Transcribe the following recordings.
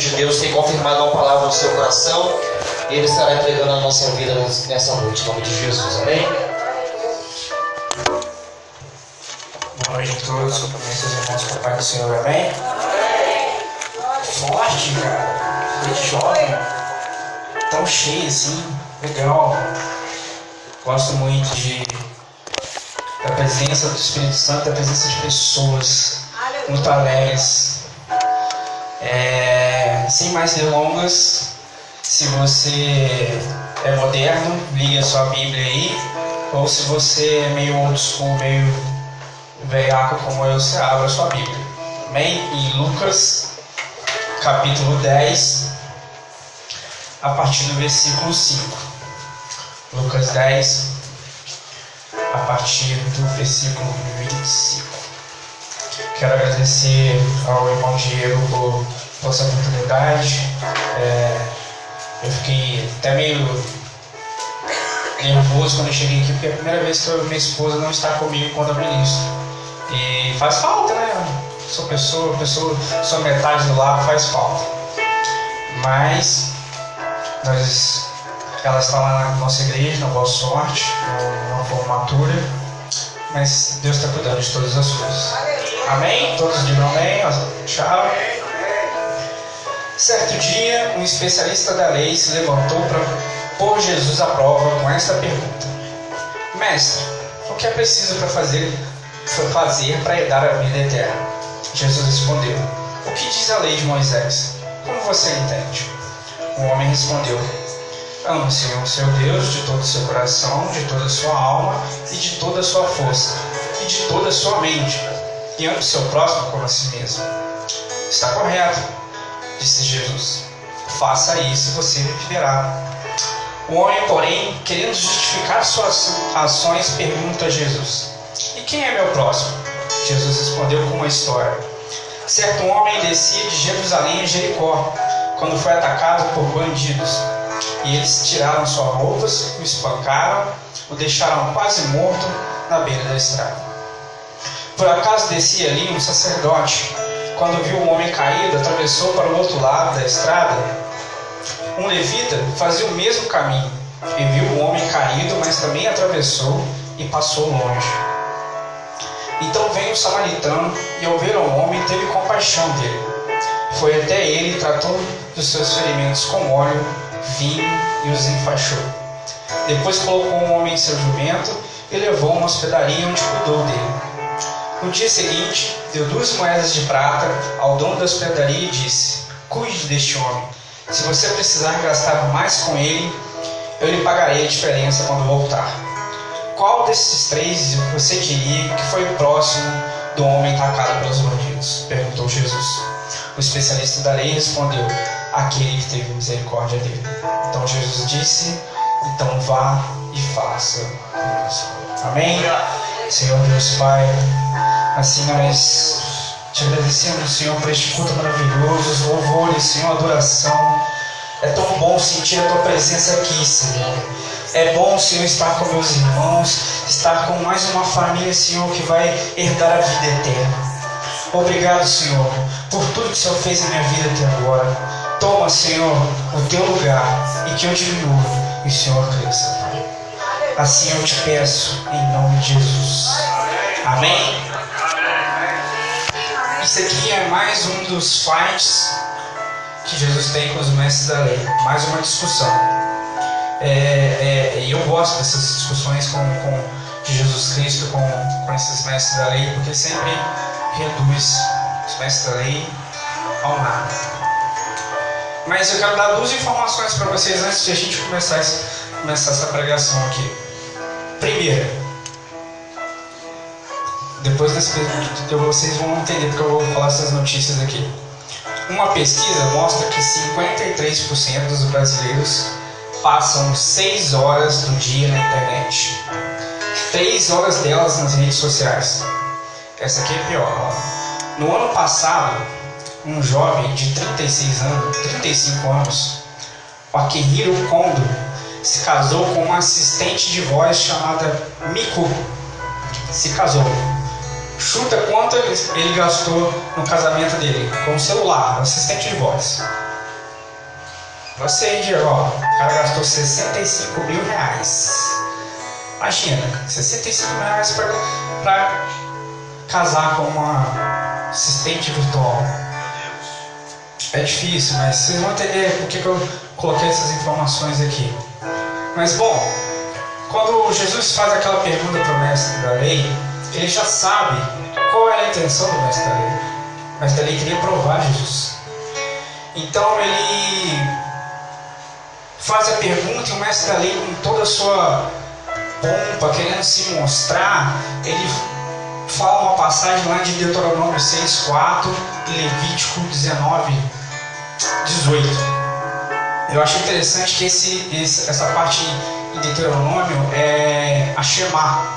de Deus tem confirmado uma palavra no seu coração e Ele estará entregando a nossa vida nessa noite, em nome de Jesus, amém? Boa noite a todos, cumprimentos seus irmãos com o Pai do Senhor, amém? Forte, cara, gente jovem, tão cheio assim, legal. Gosto muito de da presença do Espírito Santo, da presença de pessoas muito alegres. É, sem mais delongas, se você é moderno, liga sua Bíblia aí. Ou se você é meio old school, meio velhaco como eu, você abre a sua Bíblia. Amém? Em Lucas, capítulo 10, a partir do versículo 5. Lucas 10, a partir do versículo 25. Quero agradecer ao irmão Diego por, por essa oportunidade. É, eu fiquei até meio nervoso quando eu cheguei aqui, porque é a primeira vez que eu, minha esposa não está comigo enquanto ministro. E faz falta, né? Sou pessoa, pessoa, sou metade do lado, faz falta. Mas nós ela está lá na nossa igreja, na Boa Sorte, numa formatura. Mas Deus está cuidando de todas as coisas. Amém? Todos digam amém. Tchau. Certo dia, um especialista da lei se levantou para pôr Jesus à prova com esta pergunta: Mestre, o que é preciso para fazer fazer para herdar a vida eterna? Jesus respondeu: O que diz a lei de Moisés? Como você entende? O homem respondeu: Ame o Senhor, seu Deus, de todo o seu coração, de toda a sua alma e de toda a sua força e de toda a sua mente. E ame o seu próximo como a si mesmo. Está correto, disse Jesus. Faça isso e você viverá. O homem, porém, querendo justificar suas ações, pergunta a Jesus: E quem é meu próximo? Jesus respondeu com uma história. Certo homem descia de Jerusalém a Jericó, quando foi atacado por bandidos e eles tiraram suas roupas, o espancaram, o deixaram quase morto na beira da estrada. Por acaso descia ali um sacerdote. Quando viu o homem caído, atravessou para o outro lado da estrada. Um levita fazia o mesmo caminho e viu o homem caído, mas também atravessou e passou longe. Então veio o samaritano e, ao ver o homem, teve compaixão dele. Foi até ele e tratou dos seus ferimentos com óleo vinho e os enfaixou. Depois colocou um homem em seu jumento e levou a uma hospedaria onde cuidou dele. No dia seguinte, deu duas moedas de prata ao dono da hospedaria e disse: Cuide deste homem. Se você precisar gastar mais com ele, eu lhe pagarei a diferença quando voltar. Qual desses três você diria que foi próximo do homem atacado pelos bandidos? perguntou Jesus. O especialista da lei respondeu: aquele que teve misericórdia dele. Então Jesus disse: então vá e faça isso. Amém? Senhor Deus Pai, assim nós te agradecemos, Senhor, por este culto maravilhoso, os louvores, Senhor, adoração. É tão bom sentir a tua presença aqui, Senhor. É bom, Senhor, estar com meus irmãos, estar com mais uma família, Senhor, que vai herdar a vida eterna. Obrigado, Senhor, por tudo que o Senhor fez na minha vida até agora. Toma, Senhor, o teu lugar e que eu diminua e o Senhor cresça. Assim eu te peço, em nome de Jesus. Amém? Isso aqui é mais um dos fights que Jesus tem com os mestres da lei. Mais uma discussão. É, é, e eu gosto dessas discussões com, com, de Jesus Cristo com, com esses mestres da lei, porque sempre reduz os mestres da lei ao nada. Mas eu quero dar duas informações para vocês antes de a gente começar, começar essa pregação aqui. Primeira, depois desse vocês vão entender porque eu vou falar essas notícias aqui. Uma pesquisa mostra que 53% dos brasileiros passam 6 horas do dia na internet. 3 horas delas nas redes sociais. Essa aqui é pior. No ano passado, um jovem de 36 anos, 35 anos, o Akihiro Kondo, se casou com uma assistente de voz chamada Miku. Se casou. Chuta quanto ele, gastou no casamento dele com o celular, assistente de voz. Você Diego, ó, o cara gastou 65 mil reais. Imagina, 65 mil reais pra, pra casar com uma assistente virtual. É difícil, mas vocês vão entender por que eu coloquei essas informações aqui. Mas bom, quando Jesus faz aquela pergunta para o mestre da lei, ele já sabe qual é a intenção do mestre da lei. O mestre da lei queria provar Jesus. Então ele faz a pergunta e o mestre da lei, com toda a sua pompa, querendo se mostrar, ele fala uma passagem lá de Deuteronômio 6,4 e Levítico 19, 18. Eu acho interessante que esse, esse, essa parte em Deuteronômio é a Shema,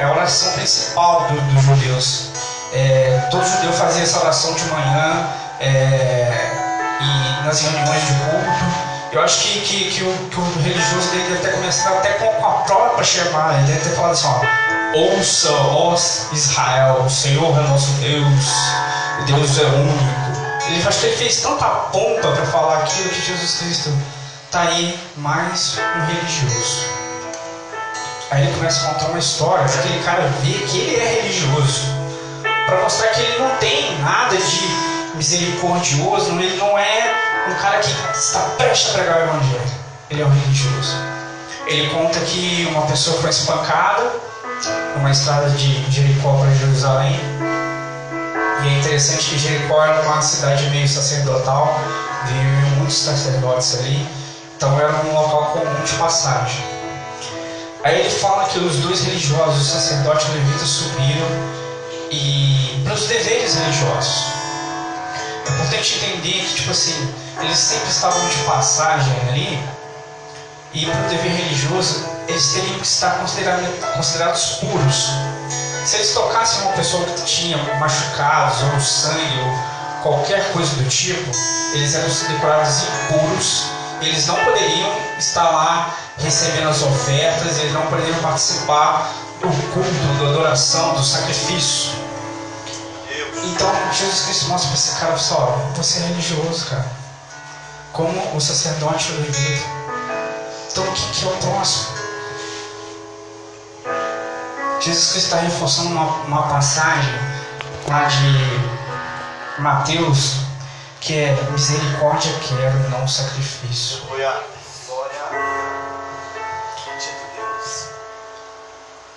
é a oração principal do, dos judeus. É, todo judeu fazia essa oração de manhã é, e nas reuniões de culto. Eu acho que, que, que, o, que o religioso deve ter começado até com, com a própria Shema, ele deve ter falado assim: ó, ouça, ó Israel, o Senhor é nosso Deus, Deus é único. Ele ele fez tanta pompa para falar aquilo que Jesus Cristo está aí mais um religioso. Aí ele começa a contar uma história para aquele cara ver que ele é religioso, para mostrar que ele não tem nada de misericordioso, ele não é um cara que está prestes a pregar o evangelho. Ele é um religioso. Ele conta que uma pessoa foi espancada numa estrada de Jericó para Jerusalém e é interessante que Jericó era uma cidade meio sacerdotal, viviam muitos sacerdotes ali, então era um local comum de passagem. Aí ele fala que os dois religiosos, o sacerdote e o levita, subiram e para os deveres religiosos. É importante entender que, tipo assim, eles sempre estavam de passagem ali e para o dever religioso eles teriam que estar considerados puros. Se eles tocassem uma pessoa que tinha machucados ou sangue ou qualquer coisa do tipo, eles eram declarados impuros. Eles não poderiam estar lá recebendo as ofertas, eles não poderiam participar do culto, da adoração, do sacrifício. Então Jesus Cristo mostra para esse cara, só, você é religioso, cara. Como o sacerdote levita. Então o que, que é o próximo? Jesus Cristo está reforçando uma, uma passagem lá de Mateus, que é misericórdia quero, não sacrifício.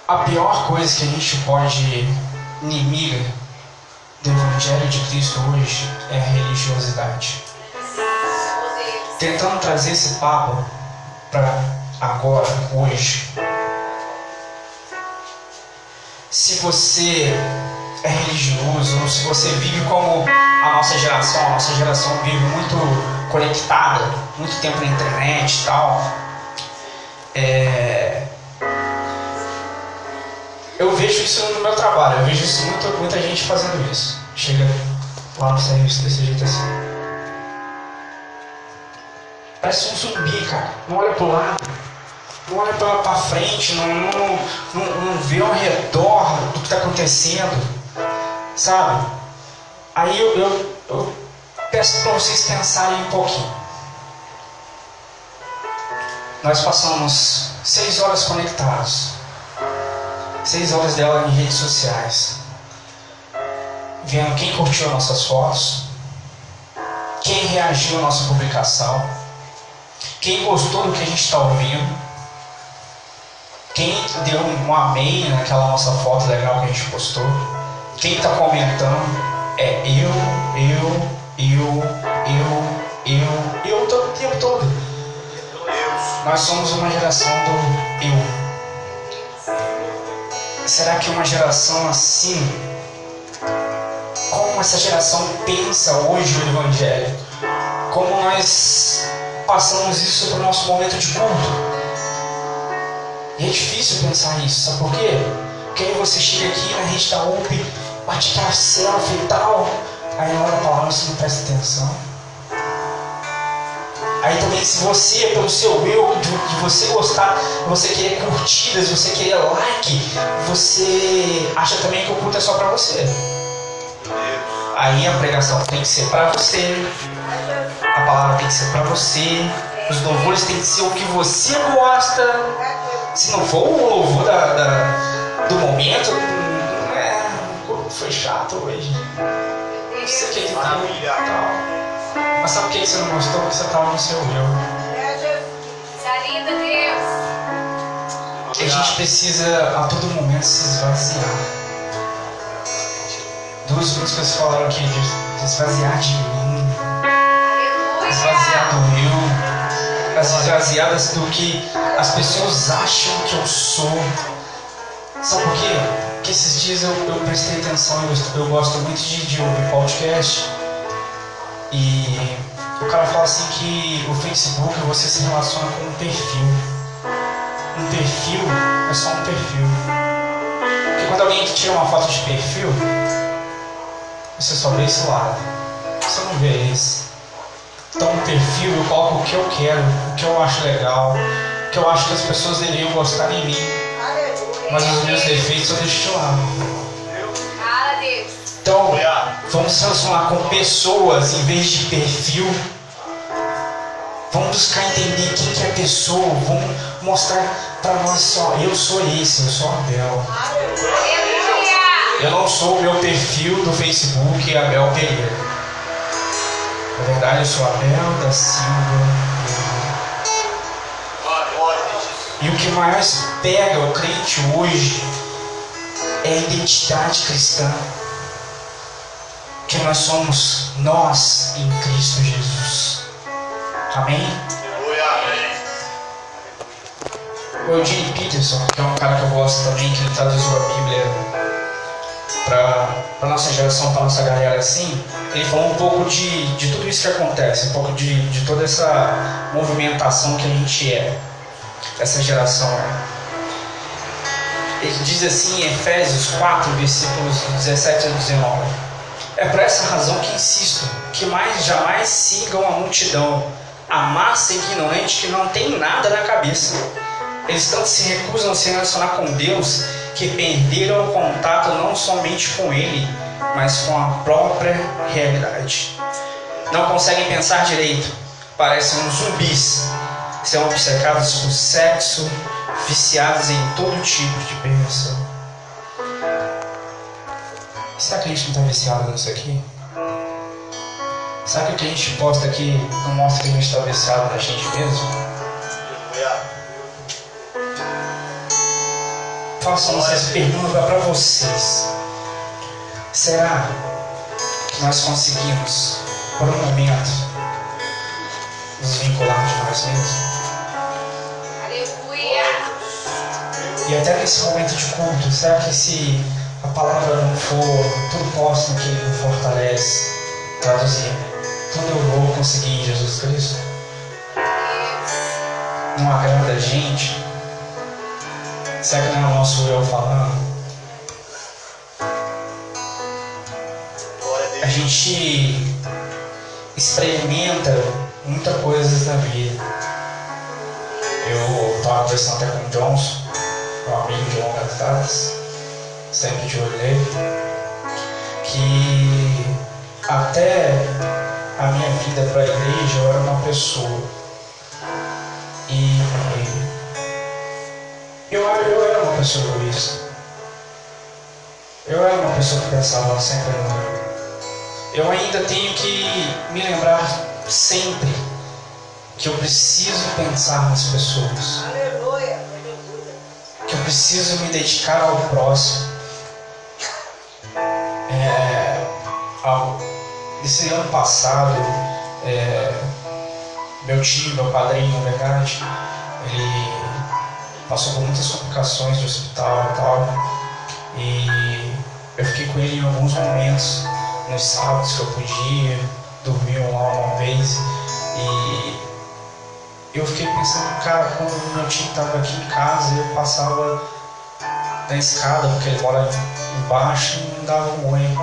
A pior coisa que a gente pode inimiga do Evangelho de Cristo hoje é a religiosidade. Tentando trazer esse papo para agora, hoje se você é religioso ou se você vive como a nossa geração, a nossa geração vive muito conectada, muito tempo na internet e tal. É... Eu vejo isso no meu trabalho, eu vejo isso muito, muita gente fazendo isso. Chega lá no serviço desse jeito assim. Parece um zumbi, cara. Não olha pro lado não olha para frente, não, não, não, não vê ao redor do que está acontecendo, sabe? Aí eu, eu, eu peço para vocês pensarem um pouquinho. Nós passamos seis horas conectados, seis horas dela em redes sociais, vendo quem curtiu nossas fotos, quem reagiu à nossa publicação, quem gostou do que a gente está ouvindo quem deu um amém naquela nossa foto legal que a gente postou? Quem está comentando é eu, eu, eu, eu, eu, eu todo o tempo todo. Nós somos uma geração do eu. Será que uma geração assim, como essa geração pensa hoje o Evangelho? Como nós passamos isso para o nosso momento de culto? E é difícil pensar nisso, sabe por quê? Porque aí você chega aqui na rede da UP, bate aquela selfie e tal, aí na hora da palavra você não presta atenção. Aí também se você, pelo seu eu, de, de você gostar, você querer curtidas, você querer like, você acha também que o culto é só pra você. Aí a pregação tem que ser pra você, a palavra tem que ser para você. Os louvores tem que ser o que você gosta. Se não for o louvor da, da do momento, é, foi chato hoje. Não sei o que que tem tal. Mas sabe por que você não gostou? Porque você estava no seu eu. A gente precisa a todo momento se esvaziar. Duas músicas falaram aqui de esvaziar de mim, esvaziar do eu, as esvaziadas do que as pessoas acham que eu sou. Sabe por quê? Porque esses dias eu, eu prestei atenção, eu, eu gosto muito de, de ouvir podcast. E o cara fala assim que o Facebook você se relaciona com um perfil um perfil é só um perfil. Porque quando alguém tira uma foto de perfil, você só vê esse lado. Você não vê esse. Então, um perfil eu coloco o que eu quero, o que eu acho legal, o que eu acho que as pessoas deveriam gostar em mim. Mas os meus defeitos eu deixo de lado. Então, vamos se relacionar com pessoas em vez de perfil. Vamos buscar entender quem que é a pessoa. Vamos mostrar para nós só. Eu sou esse, eu sou Abel. Eu não sou o meu perfil do Facebook Abel Pereira. Na verdade, eu sou Abel da Silva. E o que mais pega o crente hoje é a identidade cristã. Que nós somos nós em Cristo Jesus. Amém? O Eugene Peterson, que é um cara que eu gosto também, que ele traduziu a Bíblia para a nossa geração, para nossa galera assim, ele falou um pouco de, de tudo isso que acontece, um pouco de, de toda essa movimentação que a gente é, essa geração é. Ele diz assim em Efésios 4, versículos 17 a 19: É por essa razão que insisto que mais jamais sigam a multidão a massa ignorante que não tem nada na cabeça. Eles tanto se recusam a se relacionar com Deus que perderam o contato não somente com Ele, mas com a própria realidade. Não conseguem pensar direito, parecem uns zumbis, são obcecados por sexo, viciados em todo tipo de perversão. Será que a gente não está viciado nisso aqui? Sabe o que a gente posta aqui não mostra que a gente está viciado na gente mesmo? Façam essas perguntas para vocês. Será que nós conseguimos, por um momento, nos vincular de nós mesmos? Aleluia! E até nesse momento de culto, será que se a palavra não for tudo posso no que me fortalece, traduzindo? tudo eu vou conseguir em Jesus Cristo? Não agrada a gente? Será que não é o nosso eu falando? A gente experimenta muita coisa na vida. Eu estava conversando até com o Johnson, meu amigo de longas datas, sempre de olho nele, que até a minha vida para a igreja, eu era uma pessoa. E eu, eu era uma pessoa egoísta. Eu era uma pessoa que pensava sempre no eu. Eu ainda tenho que me lembrar sempre que eu preciso pensar nas pessoas. Que eu preciso me dedicar ao próximo. É, ao, esse ano passado, é, meu tio, meu padrinho, na verdade, ele passou por muitas complicações de hospital e tal. E eu fiquei com ele em alguns momentos, nos sábados que eu podia, dormi lá uma vez. E eu fiquei pensando, cara, quando meu tio estava aqui em casa, eu passava na escada, porque ele mora embaixo e não dava um oi.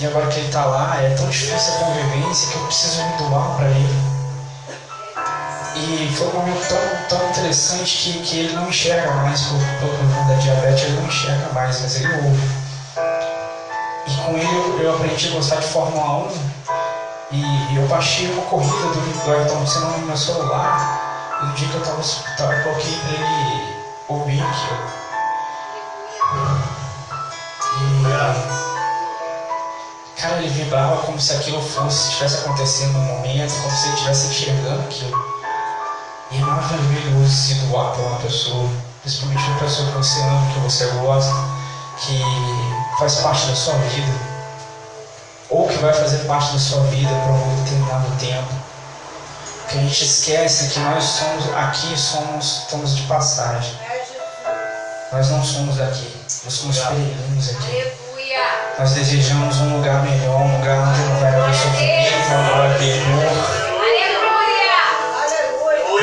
E agora que ele está lá, é tão difícil a convivência que eu preciso me doar para ele. E foi um momento tão, tão interessante que, que ele não enxerga mais por, por conta da diabetes, ele não enxerga mais, mas ele ouve. E com ele eu, eu aprendi a gostar de Fórmula 1 e eu baixei uma corrida do, do Ayrton Senna no meu celular. E no dia que eu tava no hospital, eu coloquei pra ele ouvir aquilo. E. Cara, ele vibrava como se aquilo fosse, estivesse acontecendo no momento, como se ele estivesse enxergando aquilo. E é maravilhoso se doar para uma pessoa, principalmente uma pessoa que você ama, que você gosta, que faz parte da sua vida, ou que vai fazer parte da sua vida por um determinado tempo. Que a gente esquece que nós somos aqui, somos, estamos de passagem. Nós não somos daqui, nós somos peregrinos aqui. Nós desejamos um lugar melhor, um lugar onde não vai haver sofrimento, não vai haver dor.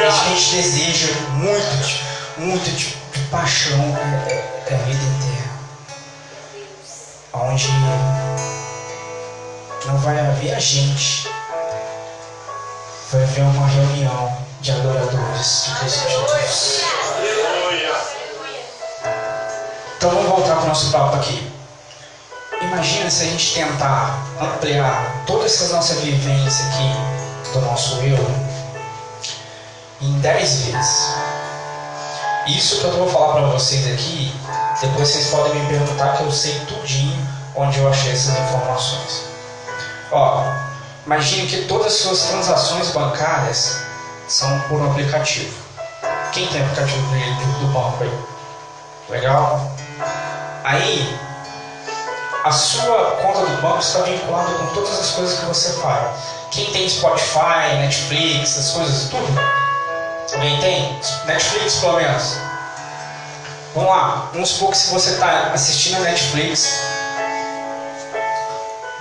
A gente deseja muito, muito de, de paixão é a vida inteira. Onde não vai haver a gente. Vai haver uma reunião de adoradores de Cristo Jesus. Então vamos voltar para o nosso papo aqui. Imagina se a gente tentar ampliar toda essa nossa vivência aqui do nosso eu em 10 vezes. Isso que eu vou falar para vocês aqui, depois vocês podem me perguntar que eu sei tudinho onde eu achei essas informações. Ó, imagine que todas as suas transações bancárias são por um aplicativo. Quem tem aplicativo do, do banco aí? Legal? Aí, a sua conta do banco está vinculada com todas as coisas que você faz. Quem tem Spotify, Netflix, essas coisas, tudo. Alguém tem? Netflix, pelo menos. Vamos lá. Vamos supor que se você está assistindo a Netflix,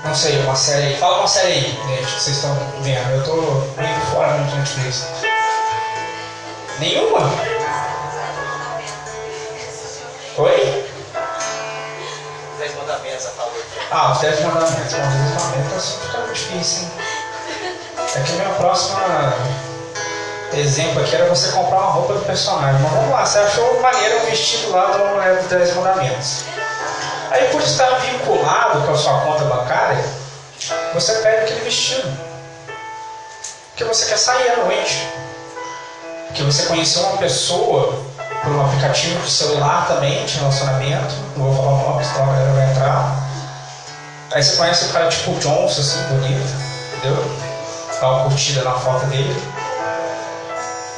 não sei, uma série aí. Fala uma série aí, gente, que vocês estão vendo. Eu estou meio fora do Netflix. Nenhuma? Oi? Ah, os 10 mandamentos. Bom, os 10 mandamentos fica muito difícil, hein? É que a minha próxima exemplo aqui era você comprar uma roupa do personagem. Mas vamos lá, você achou maneiro um vestido lá de uma mulher dos 10 mandamentos. Aí por estar vinculado com a sua conta bancária, você pega aquele vestido. Porque você quer sair à noite. Porque você conheceu uma pessoa por um aplicativo de celular também, de relacionamento. Não vou falar o nome, senão a galera vai entrar. Aí você conhece o cara tipo Johnson, assim, bonito, entendeu? Dá uma curtida na foto dele.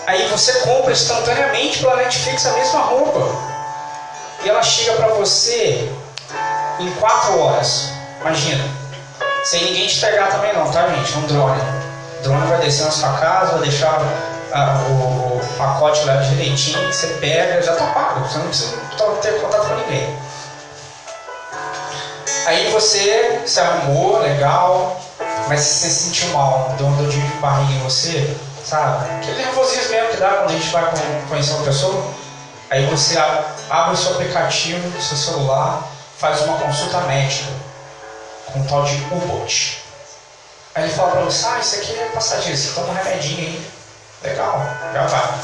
Aí você compra instantaneamente pela Netflix a mesma roupa. E ela chega para você em 4 horas. Imagina. Sem ninguém te pegar também não, tá gente? É um drone. O drone vai descer na sua casa, vai deixar ah, o, pacote lá direitinho, você pega, já tá pago. Você não precisa ter contato com ninguém. Aí você se arrumou, legal, mas você se sentiu mal, deu um dor de barriga em você, sabe? Aquele nervosismo mesmo que dá quando a gente vai conhecer uma pessoa. Aí você abre o seu aplicativo seu celular, faz uma consulta médica com um tal de U-Bot. Aí ele fala pra você, ah, isso aqui é passageiro, você toma um remedinho aí. Legal, já vai.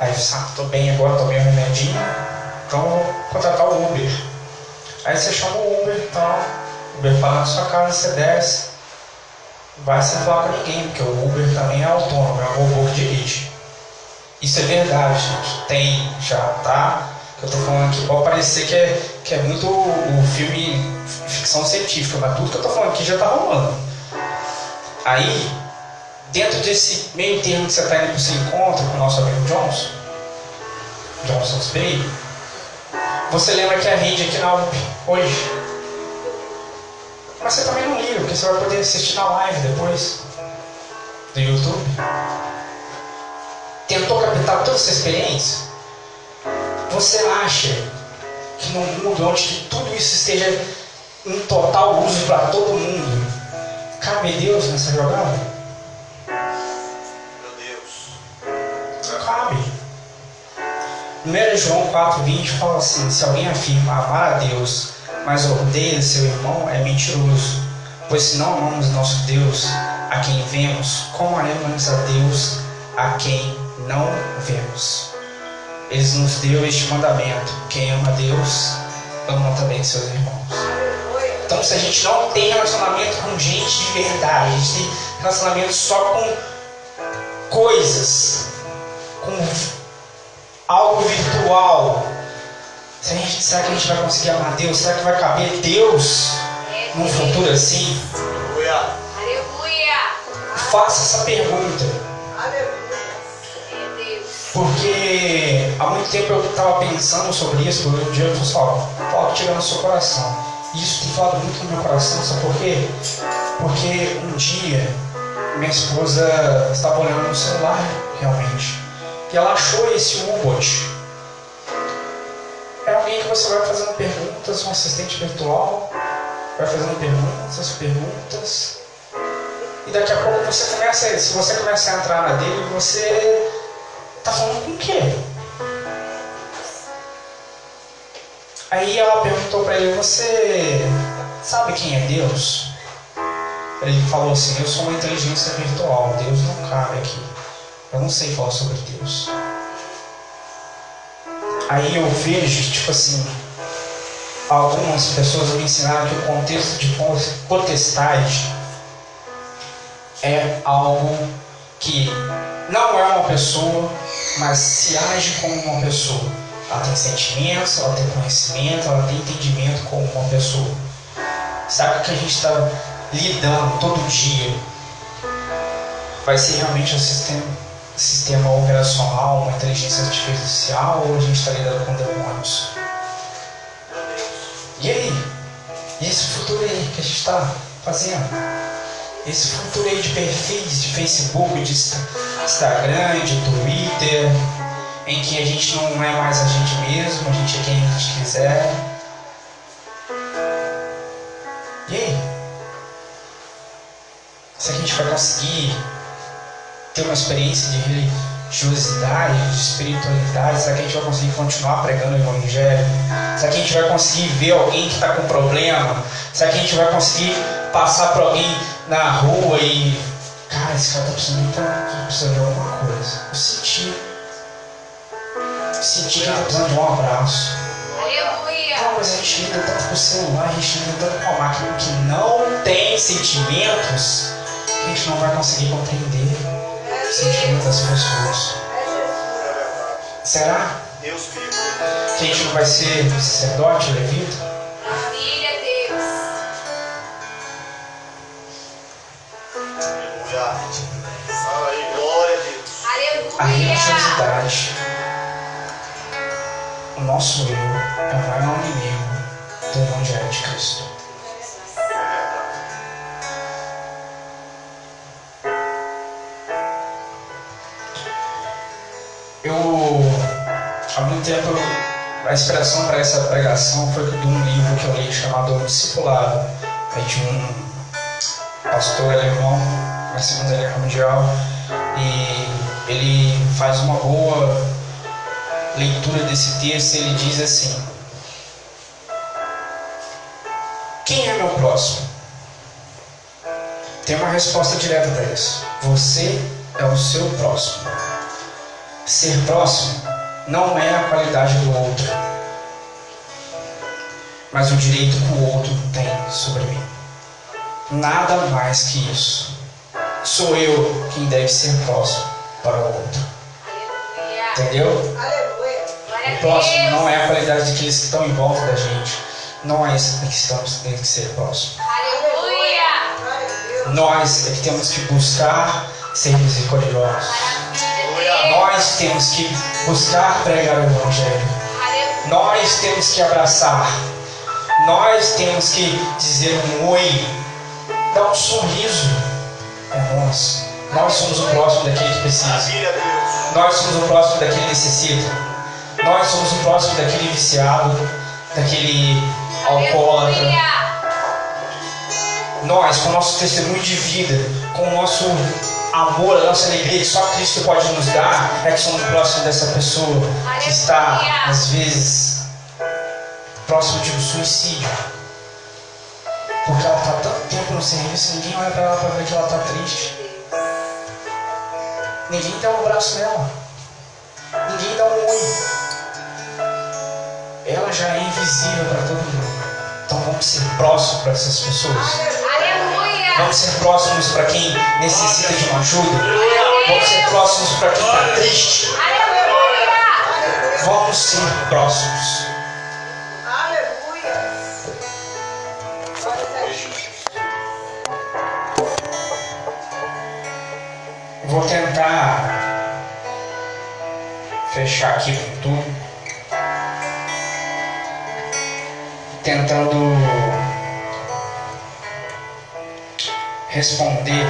Aí você, ah, tô bem agora, tomei um remedinho, então vou contratar o Uber. Aí você chama o Uber e tal, o Uber para na sua casa, você desce, vai falar com ninguém, porque o Uber também é autônomo, é um robô que dirige. Isso é verdade, gente. Tem já, tá? Que eu tô falando aqui pode parecer que é, que é muito o filme ficção científica, mas tudo que eu tô falando aqui já tá rolando. Aí, dentro desse meio termo que você está indo para esse encontro com o nosso amigo Johnson, Johnson Spade, você lembra que a rede aqui na UP hoje. Mas você também não liga, porque você vai poder assistir na live depois do YouTube. Tentou captar toda essa experiência? Você acha que num mundo onde tudo isso esteja em total uso para todo mundo, cabe Deus nessa jogada? 1 João 4,20 fala assim: Se alguém afirma amar a Deus, mas odeia seu irmão, é mentiroso. Pois se não amamos nosso Deus, a quem vemos, como amamos a Deus a quem não vemos? Ele nos deu este mandamento: quem ama Deus, ama também seus irmãos. Então, se a gente não tem relacionamento com gente de verdade, a gente tem relacionamento só com coisas, com algo virtual, gente, será que a gente vai conseguir amar Deus? Será que vai caber Deus num futuro assim? Aleluia! Faça essa pergunta. Porque há muito tempo eu estava pensando sobre isso, um dia eu falei, ó, fala que no seu coração. E isso tem falado muito no meu coração, sabe por quê? Porque um dia minha esposa estava olhando no celular, realmente, e ela achou esse U-Boat. Que você vai fazendo perguntas, um assistente virtual, vai fazendo perguntas, perguntas, e daqui a pouco você começa, se você começa a entrar na dele, você está falando com o quê? Aí ela perguntou para ele, você sabe quem é Deus? Ele falou assim, eu sou uma inteligência virtual, Deus não cabe aqui. Eu não sei falar sobre Deus. Aí eu vejo, tipo assim, algumas pessoas me ensinaram que o contexto de potestade é algo que não é uma pessoa, mas se age como uma pessoa. Ela tem sentimentos, ela tem conhecimento, ela tem entendimento como uma pessoa. Sabe o que a gente está lidando todo dia? Vai ser realmente um sistema sistema operacional, uma inteligência artificial ou a gente está lidando com demônios? E aí? E esse futuro aí que a gente está fazendo? Esse futuro aí de perfis de Facebook, de Instagram, de Twitter, em que a gente não é mais a gente mesmo, a gente é quem a gente quiser. E aí? Se a gente vai conseguir ter uma experiência de religiosidade, de espiritualidade? Será que a gente vai conseguir continuar pregando o Evangelho? Será que a gente vai conseguir ver alguém que está com problema? Será que a gente vai conseguir passar para alguém na rua e. Cara, esse cara está precisando, tá precisando de alguma coisa. Eu senti. Senti que ele está precisando de um abraço. Não, mas a gente lida tanto com o celular, a gente lida tanto com a máquina que não tem sentimentos que a gente não vai conseguir compreender sentimento das pessoas. Será? Deus vivo. Que a gente não vai ser sacerdote, levita? Maravilha, Deus. Aleluia. Fala aí, glória a Deus. A Aleluia. religiosidade. O nosso eu é o maior inimigo do Evangelho de Cristo. Eu, há muito tempo, a inspiração para essa pregação foi de um livro que eu li chamado Discipulado, é de um pastor alemão na Segunda Guerra Mundial, e ele faz uma boa leitura desse texto. Ele diz assim: Quem é meu próximo? Tem uma resposta direta para isso. Você é o seu próximo. Ser próximo não é a qualidade do outro, mas o direito que o outro tem sobre mim. Nada mais que isso. Sou eu quem deve ser próximo para o outro. Entendeu? O próximo não é a qualidade daqueles que estão em volta da gente. Nós é que estamos tendo que ser próximo. Aleluia. Nós é que temos que buscar ser misericordiosos. Nós temos que buscar pregar o Evangelho. Nós temos que abraçar. Nós temos que dizer um oi. Dar um sorriso. É nós. Nós somos o próximo daquele que precisa. Nós somos o próximo daquele que necessita. Nós somos o próximo daquele viciado, daquele alcoólatra. Nós, com o nosso testemunho de vida, com o nosso amor, a nossa alegria que só Cristo pode nos dar, é que somos próximos dessa pessoa que está, às vezes, próximo de um suicídio. Porque ela está tanto tempo no serviço, ninguém olha para ela para ver que ela está triste. Ninguém dá um abraço nela. Ninguém dá um oi. Ela já é invisível para todo mundo. Então vamos ser próximos para essas pessoas. Vamos ser próximos para quem necessita de uma ajuda. Vamos ser próximos para quem está triste. Vamos ser próximos. Vou tentar fechar aqui com tudo. Tentando responder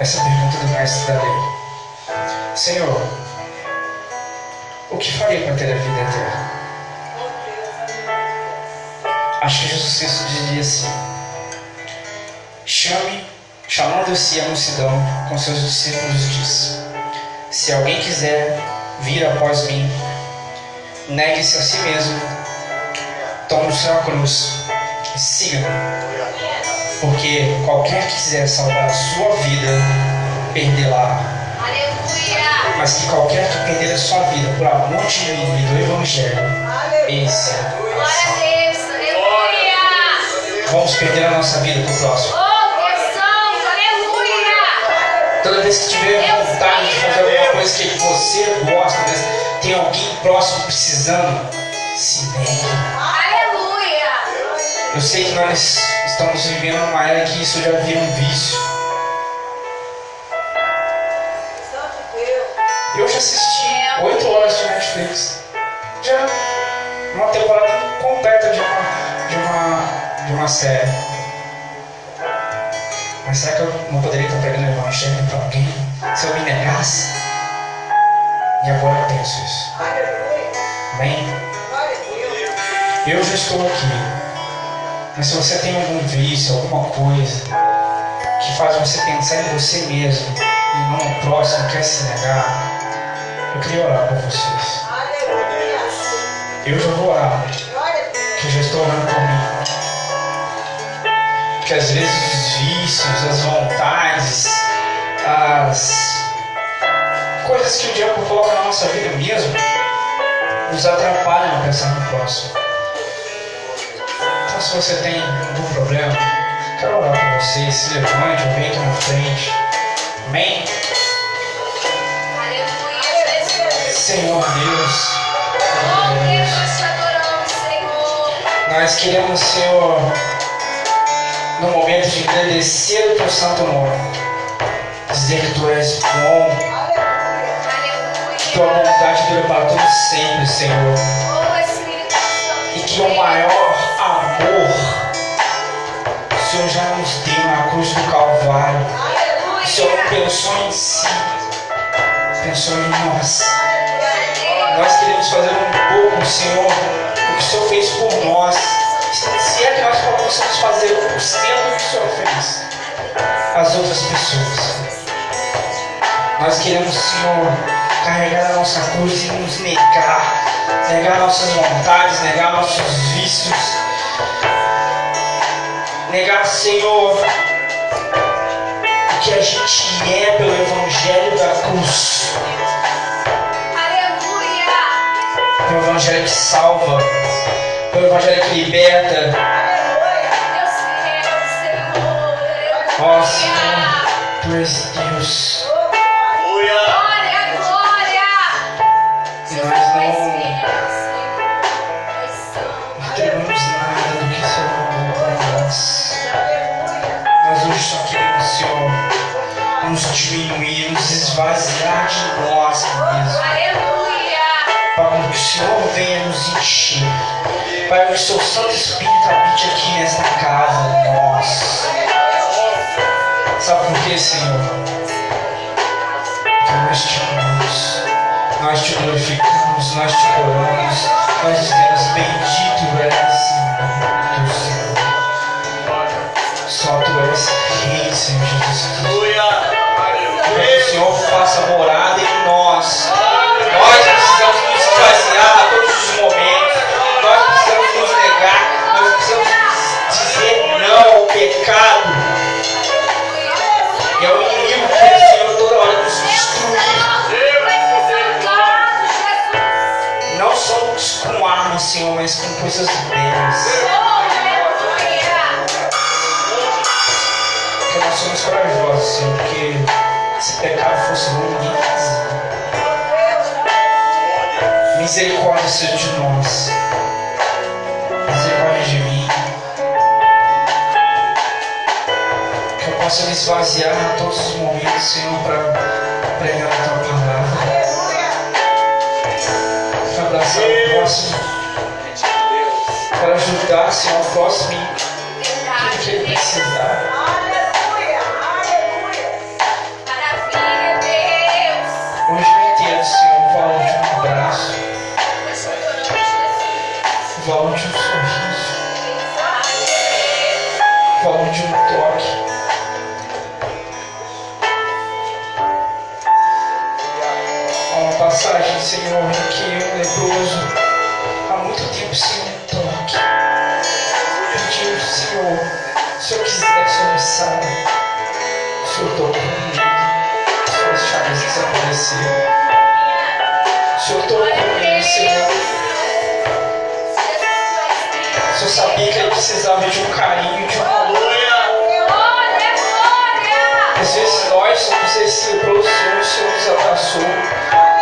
essa pergunta do mestre da lei. Senhor, o que farei para ter a vida eterna? Acho que Jesus Cristo dizia assim: Chame, chamando-se a multidão com seus discípulos, disse: Se alguém quiser vir após mim, negue-se a si mesmo, tome sua cruz e siga-me. Porque qualquer que quiser salvar a sua vida, perdê-la. Aleluia. Mas que qualquer que perder a sua vida por amor de mim e do Evangelho, esse Glória a Deus. Aleluia. vamos perder a nossa vida próximo. Oh, Deus Santo. Aleluia. Toda vez que tiver vontade de fazer alguma coisa que você gosta, mas tem alguém próximo precisando, se negue. Eu sei que nós estamos vivendo uma era que isso já vira um vício. Eu já assisti 8 horas de Netflix. Já uma temporada completa de uma, de uma, de uma série. Mas será que eu não poderia estar pregando o evangelho para alguém se eu me negasse? E agora eu penso isso. Amém? Eu já estou aqui. Mas se você tem algum vício, alguma coisa que faz você pensar em você mesmo e não no próximo, quer se negar, eu queria orar por vocês. Eu já vou orar, que eu já estou orando por mim. Porque às vezes os vícios, as vontades, as coisas que o diabo coloca na nossa vida mesmo, nos atrapalham a pensar no próximo. Então, se você tem algum problema, quero orar por você. Se levante vem aqui na frente. Amém? Senhor Deus. Oh, Deus, nós te adoramos, Senhor. Nós queremos, Senhor, no momento de agradecer o teu santo nome, dizer que tu és bom, tua Aleluia. bondade dura para todo sempre, Senhor. Oh. E que o maior Senhor já nos deu na cruz do Calvário. O Senhor pensou em si, pensou em nós. Nós queremos fazer um pouco, Senhor, o que o Senhor fez por nós. Se é que nós possamos fazer 1% do que o Senhor fez às outras pessoas. Nós queremos, Senhor, carregar a nossa cruz e nos negar, negar nossas vontades, negar nossos vícios, negar, Senhor, o que a gente é pelo Evangelho da cruz. Aleluia. O Evangelho que salva, o Evangelho que liberta. Senhor. Ó Senhor, Aleluia. Tu és Deus. Glória, glória. E nós tu és não esvaziar de nós mesmos. Aleluia. Para que o Senhor venha nos encher. Para que o seu Santo Espírito habite aqui nesta casa, nós. Sabe por quê, Senhor? Porque nós te amamos, nós te glorificamos, nós te adoramos, nós dizemos bendito és, Senhor, Senhor. Só tu és Rei, Senhor Jesus Cristo. Que o Senhor faça morada em nós. Nós precisamos nos esvaziar a todos os momentos. Nós precisamos nos negar. Nós precisamos dizer não ao pecado. E ao inimigo que o Senhor toda hora nos destruir. Não só com armas, Senhor, mas com coisas belas. Somos corajosos, Senhor, porque se pecado fosse bom, ninguém fazia. Misericórdia de nós. Misericórdia de mim. Que eu possa me esvaziar em todos os momentos, Senhor, para pregar a tua palavra. Para abraçar o próximo. Para ajudar, Senhor, o próximo em tudo que ele precisar. Se eu quiser, Senhor me sabe, o Senhor tocou nele, suas chagas desapareceram. O Senhor tocou nele, Senhor. O Senhor sabia que ele precisava de um carinho, de um amor. Às vezes nós somos esse Senhor, o Senhor nos abraçou.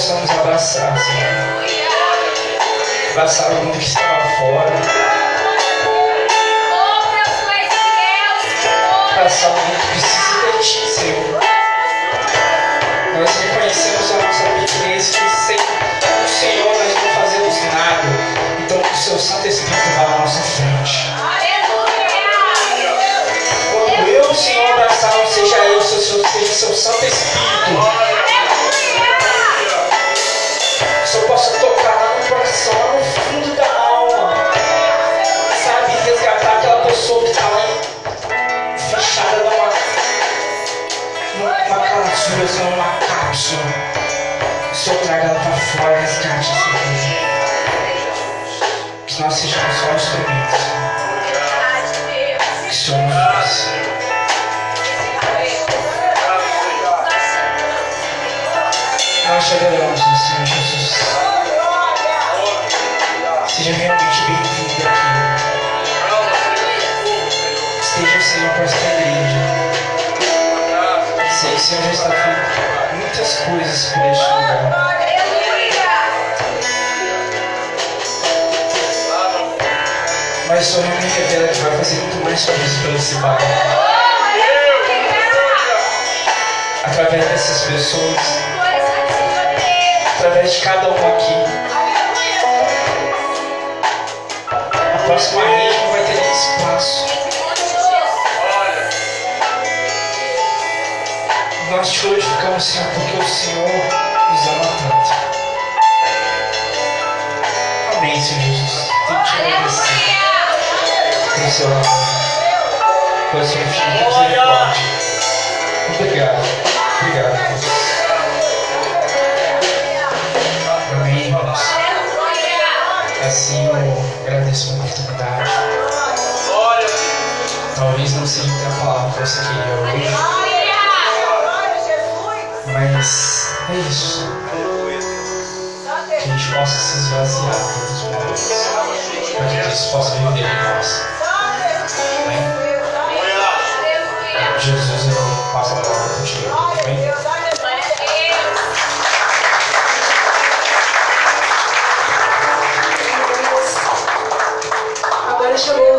Possamos abraçar, Senhor. Abraçar o mundo que estava fora. Abraçar o mundo que precisa de Ti, Senhor. Nós reconhecemos a nossa pequenez que sem o Senhor nós não fazemos nada. Então que o Seu Santo Espírito vá à nossa frente. Quando eu, Senhor, abraçar, não seja eu, seja o Seu Santo Espírito. Senhor Jesus. Seja realmente bem-vindo aqui. Esteja, Senhor, com esta igreja. Sei que o Senhor já está fazendo muitas coisas por este lugar. Mas o Senhor me revela que vai fazer muito mais coisas pelo esse bairro. Através dessas pessoas, através de cada um aqui. A próxima rede não vai ter nem espaço. Nós te glorificamos, Senhor, porque o Senhor nos ama tanto. Amém, Senhor Jesus. Tenho te agradecer pelo seu amor, pela sua infinita misericórdia. Obrigado. Obrigado, Assim eu agradeço a oportunidade. Talvez não seja a palavra que você queria hoje, mas é isso. Que a gente possa se esvaziar em todos os momentos. Para que Deus possa viver em nós. Amém? Jesus, eu passo a